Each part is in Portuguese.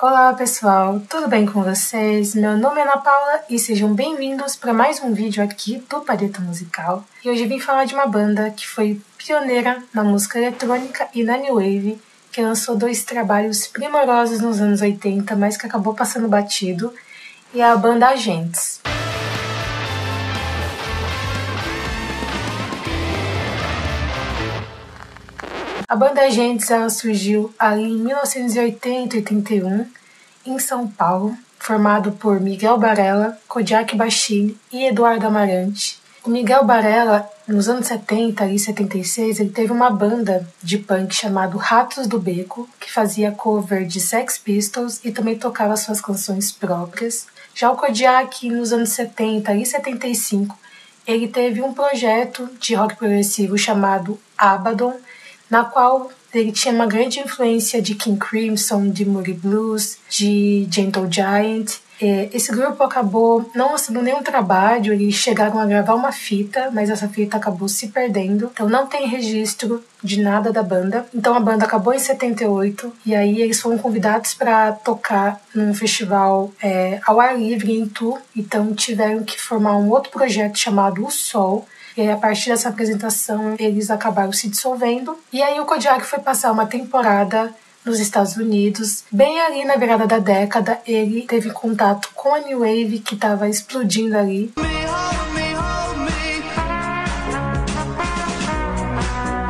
Olá pessoal, tudo bem com vocês? Meu nome é Ana Paula e sejam bem-vindos para mais um vídeo aqui do Paleta Musical. E hoje vim falar de uma banda que foi pioneira na música eletrônica e na New Wave, que lançou dois trabalhos primorosos nos anos 80, mas que acabou passando batido, e é a banda Agentes. A banda Agentes ela surgiu ali em 1980 e 81 em São Paulo, formado por Miguel Barella, Kodiak Bachini e Eduardo Amarante. O Miguel Barella, nos anos 70 e 76, ele teve uma banda de punk chamado Ratos do Beco, que fazia cover de Sex Pistols e também tocava suas canções próprias. Já o Kodiak, nos anos 70 e 75, ele teve um projeto de rock progressivo chamado Abaddon, na qual ele tinha uma grande influência de King Crimson, de Moody Blues, de Gentle Giant. É, esse grupo acabou não lançando nenhum trabalho, eles chegaram a gravar uma fita, mas essa fita acabou se perdendo, então não tem registro de nada da banda. Então a banda acabou em 78 e aí eles foram convidados para tocar num festival é, ao ar livre em Tu, então tiveram que formar um outro projeto chamado O Sol, e aí, a partir dessa apresentação, eles acabaram se dissolvendo. E aí, o Kodiak foi passar uma temporada nos Estados Unidos. Bem ali na virada da década, ele teve contato com a New Wave que estava explodindo ali.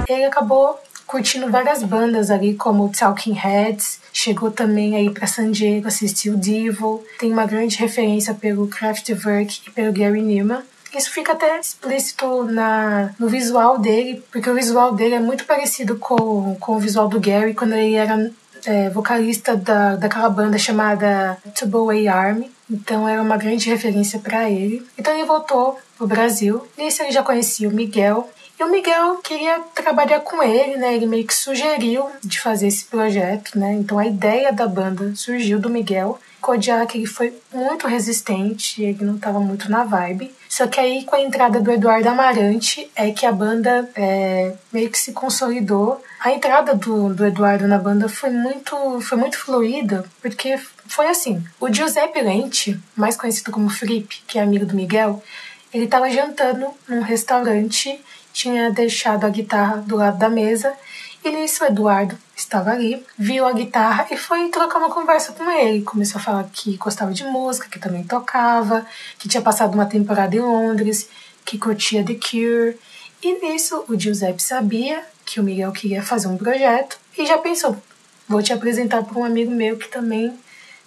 Ele acabou curtindo várias bandas ali, como Talking Heads, chegou também aí para San Diego, assistiu Devil, tem uma grande referência pelo Kraftwerk e pelo Gary Newman. Isso fica até explícito na, no visual dele, porque o visual dele é muito parecido com, com o visual do Gary quando ele era é, vocalista da, daquela banda chamada Tubeway Army. Então era uma grande referência para ele. Então ele voltou pro Brasil. Nisso ele já conhecia o Miguel. E o Miguel queria trabalhar com ele, né? Ele meio que sugeriu de fazer esse projeto, né? Então a ideia da banda surgiu do Miguel. Kodiak ele foi muito resistente, ele não estava muito na vibe. Só que aí com a entrada do Eduardo Amarante é que a banda é, meio que se consolidou. A entrada do, do Eduardo na banda foi muito, foi muito fluida, porque foi assim. O Giuseppe Lente, mais conhecido como Felipe, que é amigo do Miguel, ele estava jantando num restaurante, tinha deixado a guitarra do lado da mesa e nisso Eduardo estava ali, viu a guitarra e foi trocar uma conversa com ele. Começou a falar que gostava de música, que também tocava, que tinha passado uma temporada em Londres, que curtia The Cure. E nisso o Giuseppe sabia que o Miguel queria fazer um projeto e já pensou: vou te apresentar para um amigo meu que também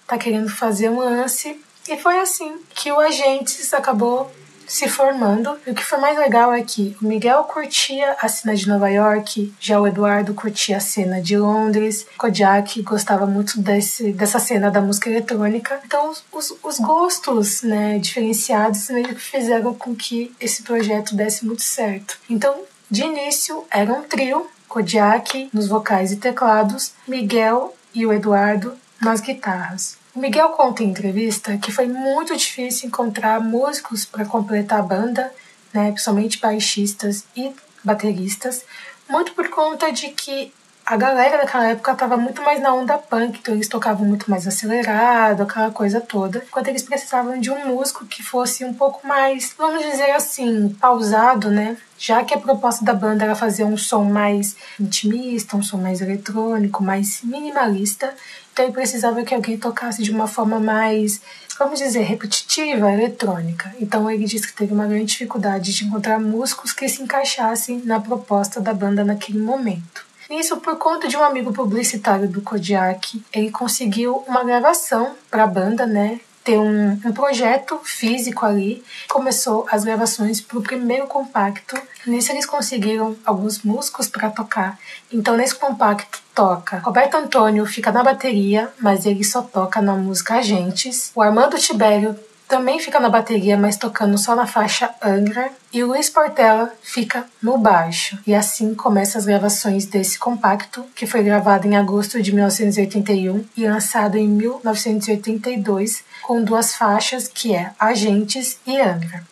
está querendo fazer um lance. E foi assim que o Agentes acabou se formando. E o que foi mais legal é que o Miguel curtia a cena de Nova York, já o Eduardo curtia a cena de Londres, Kodiak gostava muito desse, dessa cena da música eletrônica. Então, os, os gostos né, diferenciados meio que fizeram com que esse projeto desse muito certo. Então, de início, era um trio, Kodiak nos vocais e teclados, Miguel e o Eduardo nas guitarras. Miguel conta em entrevista que foi muito difícil encontrar músicos para completar a banda, né, principalmente baixistas e bateristas, muito por conta de que a galera daquela época estava muito mais na onda punk, então eles tocavam muito mais acelerado, aquela coisa toda, enquanto eles precisavam de um músico que fosse um pouco mais, vamos dizer assim, pausado, né? Já que a proposta da banda era fazer um som mais intimista, um som mais eletrônico, mais minimalista, então ele precisava que alguém tocasse de uma forma mais, vamos dizer, repetitiva, eletrônica. Então ele disse que teve uma grande dificuldade de encontrar músicos que se encaixassem na proposta da banda naquele momento. Isso por conta de um amigo publicitário do Kodiak, ele conseguiu uma gravação para a banda, né? Ter um, um projeto físico ali. Começou as gravações para o primeiro compacto. Nisso eles conseguiram alguns músicos para tocar. Então nesse compacto toca Roberto Antônio fica na bateria, mas ele só toca na música Agentes. O Armando Tibério também fica na bateria, mas tocando só na faixa Angra, e Luiz Portela fica no baixo. E assim começam as gravações desse compacto, que foi gravado em agosto de 1981 e lançado em 1982, com duas faixas que é Agentes e Angra.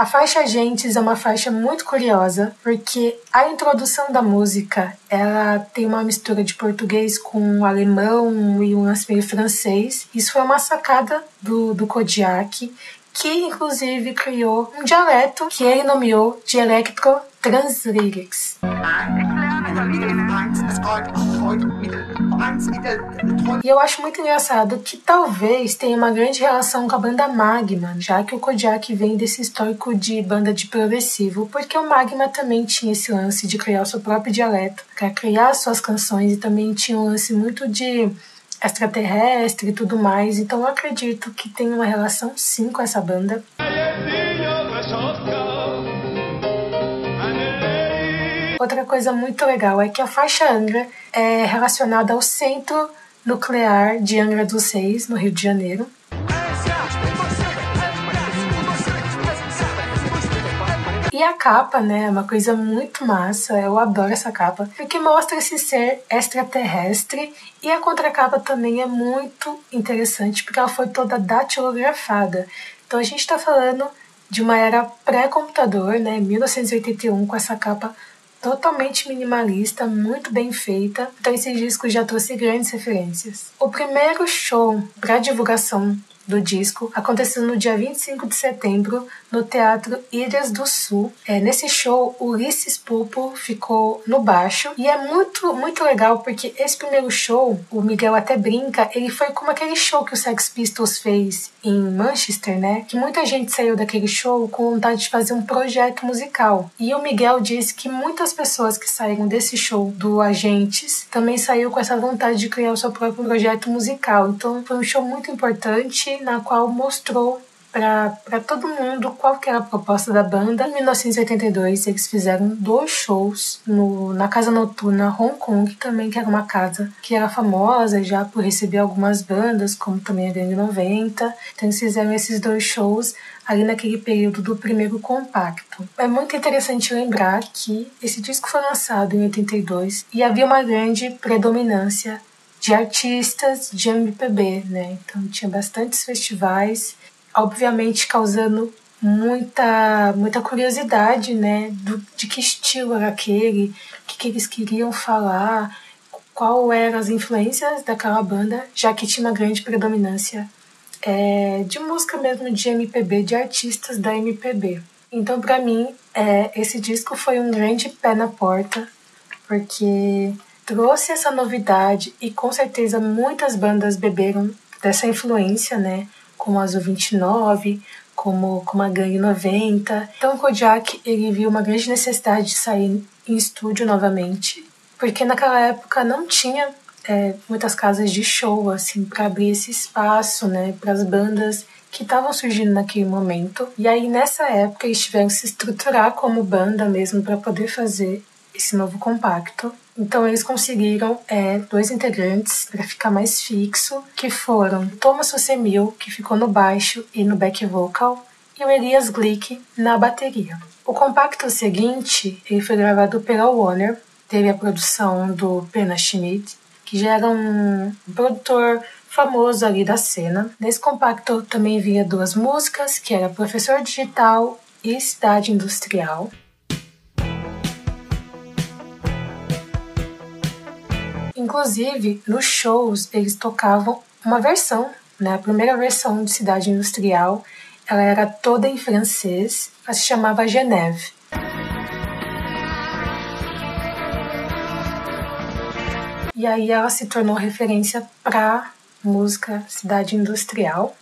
A faixa Gentes é uma faixa muito curiosa, porque a introdução da música, ela tem uma mistura de português com alemão e um lance meio francês. Isso foi uma sacada do, do Kodiak, que inclusive criou um dialeto que ele nomeou de Electro Translyrics. E eu acho muito engraçado que talvez tenha uma grande relação com a banda Magma, já que o Kodiak vem desse histórico de banda de progressivo, porque o Magma também tinha esse lance de criar o seu próprio dialeto, para criar suas canções e também tinha um lance muito de extraterrestre e tudo mais. Então eu acredito que tem uma relação sim com essa banda. Outra coisa muito legal é que a faixa Angra é relacionada ao centro nuclear de Angra dos Reis, no Rio de Janeiro. E a capa, né, é uma coisa muito massa, eu adoro essa capa, porque mostra esse ser extraterrestre e a contracapa também é muito interessante, porque ela foi toda datilografada. Então a gente está falando de uma era pré-computador, né, 1981, com essa capa totalmente minimalista, muito bem feita. Então esse disco já trouxe grandes referências. O primeiro show para divulgação do disco aconteceu no dia 25 de setembro no Teatro Ilhas do Sul. É, nesse show, Ulisses Pulpo ficou no baixo e é muito, muito legal porque esse primeiro show, o Miguel até brinca, ele foi como aquele show que o Sex Pistols fez em Manchester, né? Que muita gente saiu daquele show com vontade de fazer um projeto musical. E o Miguel disse que muitas pessoas que saíram desse show do Agentes também saíram com essa vontade de criar o seu próprio projeto musical. Então foi um show muito importante na qual mostrou para todo mundo qual que era a proposta da banda. Em 1982, eles fizeram dois shows no, na Casa Noturna Hong Kong, também que era uma casa que era famosa já por receber algumas bandas, como também a Gangue 90. Então eles fizeram esses dois shows ali naquele período do primeiro compacto. É muito interessante lembrar que esse disco foi lançado em 82 e havia uma grande predominância de artistas de MPB, né? Então tinha bastantes festivais, obviamente causando muita muita curiosidade, né? Do, de que estilo era aquele, o que, que eles queriam falar, qual eram as influências daquela banda, já que tinha uma grande predominância é, de música mesmo de MPB, de artistas da MPB. Então, para mim, é, esse disco foi um grande pé na porta, porque trouxe essa novidade e com certeza muitas bandas beberam dessa influência, né? Como Azul 29, como, como a Gangue 90. Então o Kojak ele viu uma grande necessidade de sair em estúdio novamente, porque naquela época não tinha é, muitas casas de show assim para abrir esse espaço, né, para as bandas que estavam surgindo naquele momento. E aí nessa época eles tiveram que se estruturar como banda mesmo para poder fazer esse novo compacto. Então eles conseguiram é, dois integrantes para ficar mais fixo, que foram Thomas Rosemil, que ficou no baixo e no back vocal, e o Elias Glick na bateria. O compacto seguinte ele foi gravado pela Warner, teve a produção do Pena Schmidt, que já era um produtor famoso ali da cena. Nesse compacto também vinha duas músicas, que era Professor Digital e Cidade Industrial. Inclusive, nos shows eles tocavam uma versão, né? A primeira versão de Cidade Industrial, ela era toda em francês, ela se chamava Genève. E aí ela se tornou referência para música Cidade Industrial.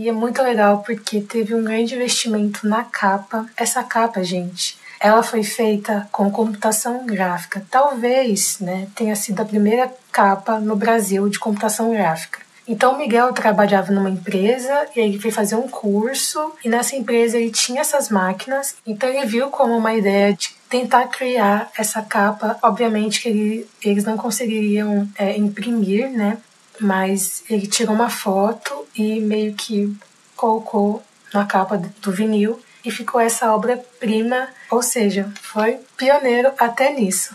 E é muito legal porque teve um grande investimento na capa. Essa capa, gente, ela foi feita com computação gráfica. Talvez né, tenha sido a primeira capa no Brasil de computação gráfica. Então o Miguel trabalhava numa empresa e ele foi fazer um curso e nessa empresa ele tinha essas máquinas, então ele viu como uma ideia de tentar criar essa capa. Obviamente que ele, eles não conseguiriam é, imprimir, né? Mas ele tirou uma foto e meio que colocou na capa do vinil e ficou essa obra-prima, ou seja, foi pioneiro até nisso.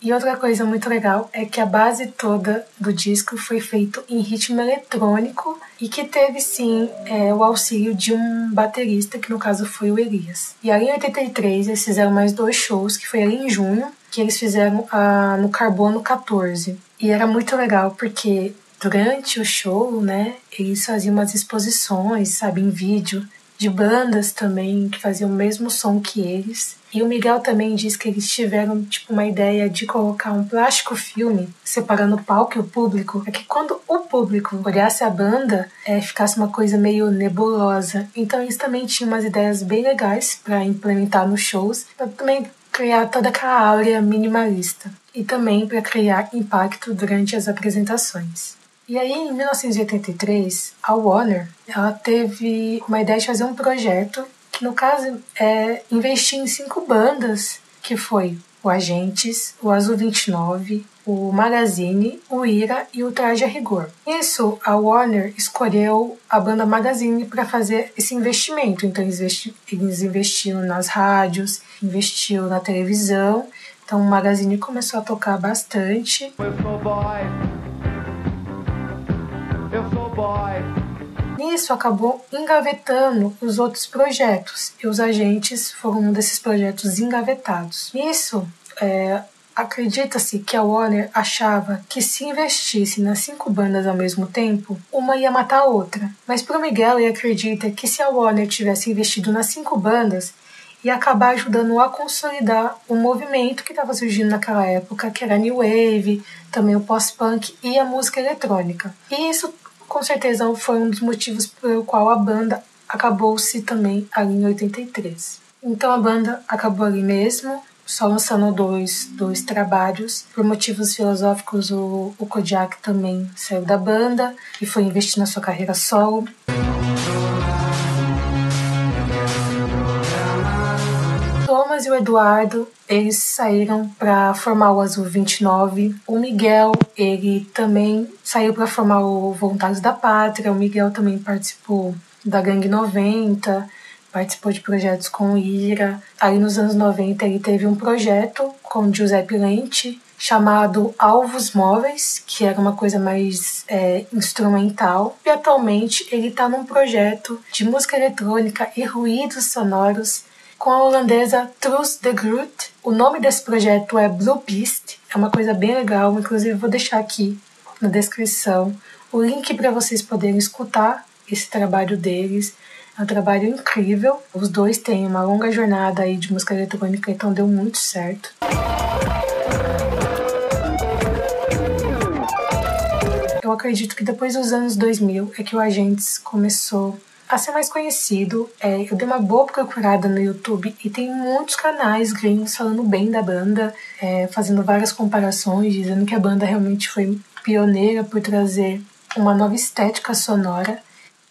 E outra coisa muito legal é que a base toda do disco foi feito em ritmo eletrônico e que teve sim é, o auxílio de um baterista, que no caso foi o Elias. E aí em 83 eles fizeram mais dois shows, que foi ali em junho, que eles fizeram a, no Carbono 14. E era muito legal porque durante o show, né, eles faziam umas exposições, sabe, em vídeo, de bandas também que faziam o mesmo som que eles. E o Miguel também diz que eles tiveram tipo uma ideia de colocar um plástico filme separando o palco e o público, para que quando o público olhasse a banda, é, ficasse uma coisa meio nebulosa. Então eles também tinham umas ideias bem legais para implementar nos shows, para também criar toda aquela áurea minimalista e também para criar impacto durante as apresentações. E aí, em 1983, a Warner ela teve uma ideia de fazer um projeto que, no caso, é investir em cinco bandas, que foi o Agentes, o Azul 29, o Magazine, o Ira e o Traje a Rigor. Isso, a Warner escolheu a banda Magazine para fazer esse investimento. Então, eles investiram nas rádios, investiu na televisão. Então, o Magazine começou a tocar bastante. Nisso acabou engavetando os outros projetos e os agentes foram um desses projetos engavetados. Nisso, é, acredita-se que a Warner achava que se investisse nas cinco bandas ao mesmo tempo, uma ia matar a outra. Mas para Miguel ele acredita que se a Warner tivesse investido nas cinco bandas, ia acabar ajudando a consolidar o movimento que estava surgindo naquela época, que era a New Wave, também o post-punk e a música eletrônica. E isso com certeza foi um dos motivos pelo qual a banda acabou-se também ali em 83. Então a banda acabou ali mesmo, só lançando dois, dois trabalhos. Por motivos filosóficos, o, o Kodiak também saiu da banda e foi investir na sua carreira solo. Thomas e o Eduardo, eles saíram para formar o Azul 29. O Miguel, ele também saiu para formar o Voluntários da Pátria. O Miguel também participou da Gangue 90, participou de projetos com Ira. Aí nos anos 90 ele teve um projeto com Giuseppe Lente chamado Alvos Móveis, que era uma coisa mais é, instrumental. E atualmente ele está num projeto de música eletrônica e ruídos sonoros com a holandesa Truus de Groot. O nome desse projeto é Blue Beast, é uma coisa bem legal, inclusive vou deixar aqui na descrição o link para vocês poderem escutar esse trabalho deles. É um trabalho incrível. Os dois têm uma longa jornada aí de música eletrônica, então deu muito certo. Eu acredito que depois dos anos 2000 é que o Agentes começou a ser mais conhecido. É, eu dei uma boa procurada no YouTube e tem muitos canais gringos falando bem da banda, é, fazendo várias comparações, dizendo que a banda realmente foi pioneira por trazer uma nova estética sonora.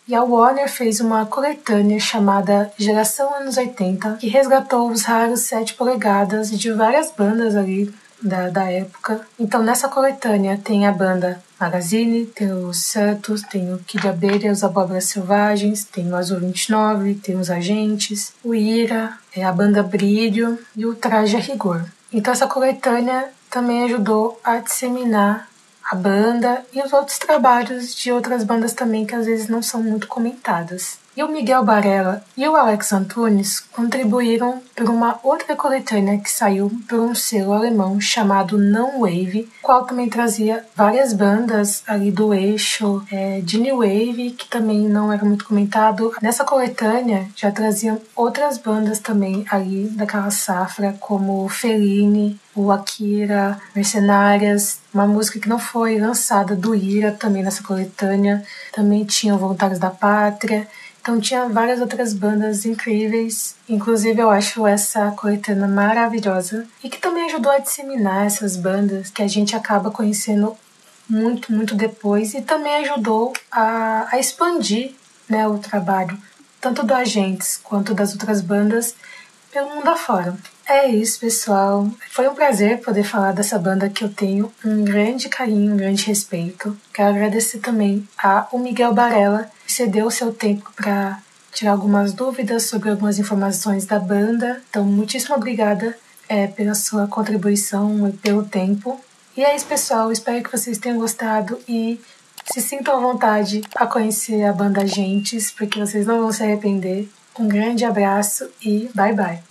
E a Warner fez uma coletânea chamada Geração Anos 80, que resgatou os raros 7 polegadas de várias bandas ali da, da época. Então nessa coletânea tem a banda Magazine, tem os Santos, tem o Kid Abelha, os Abóboras Selvagens, tem o Azul 29, tem os Agentes, o Ira, é a banda Brilho e o Traje a Rigor. Então essa coletânea também ajudou a disseminar a banda e os outros trabalhos de outras bandas também que às vezes não são muito comentadas. E o Miguel Barella e o Alex Antunes contribuíram para uma outra coletânea que saiu por um selo alemão chamado Não Wave, qual também trazia várias bandas ali do eixo é, de New Wave, que também não era muito comentado. Nessa coletânea já traziam outras bandas também ali daquela safra, como Feline, o Akira, Mercenárias, uma música que não foi lançada do Ira também nessa coletânea, também tinha Voluntários da Pátria, então tinha várias outras bandas incríveis, inclusive eu acho essa coletânea maravilhosa e que também ajudou a disseminar essas bandas que a gente acaba conhecendo muito, muito depois e também ajudou a, a expandir né, o trabalho tanto do Agentes quanto das outras bandas pelo mundo afora. É isso, pessoal. Foi um prazer poder falar dessa banda que eu tenho um grande carinho, um grande respeito. Quero agradecer também a o Miguel Barella, cedeu o seu tempo para tirar algumas dúvidas sobre algumas informações da banda. Então, muitíssimo obrigada. é, pela sua contribuição e pelo tempo. E é isso, pessoal. Espero que vocês tenham gostado e se sintam à vontade a conhecer a banda Gentes, porque vocês não vão se arrepender. Um grande abraço e bye bye.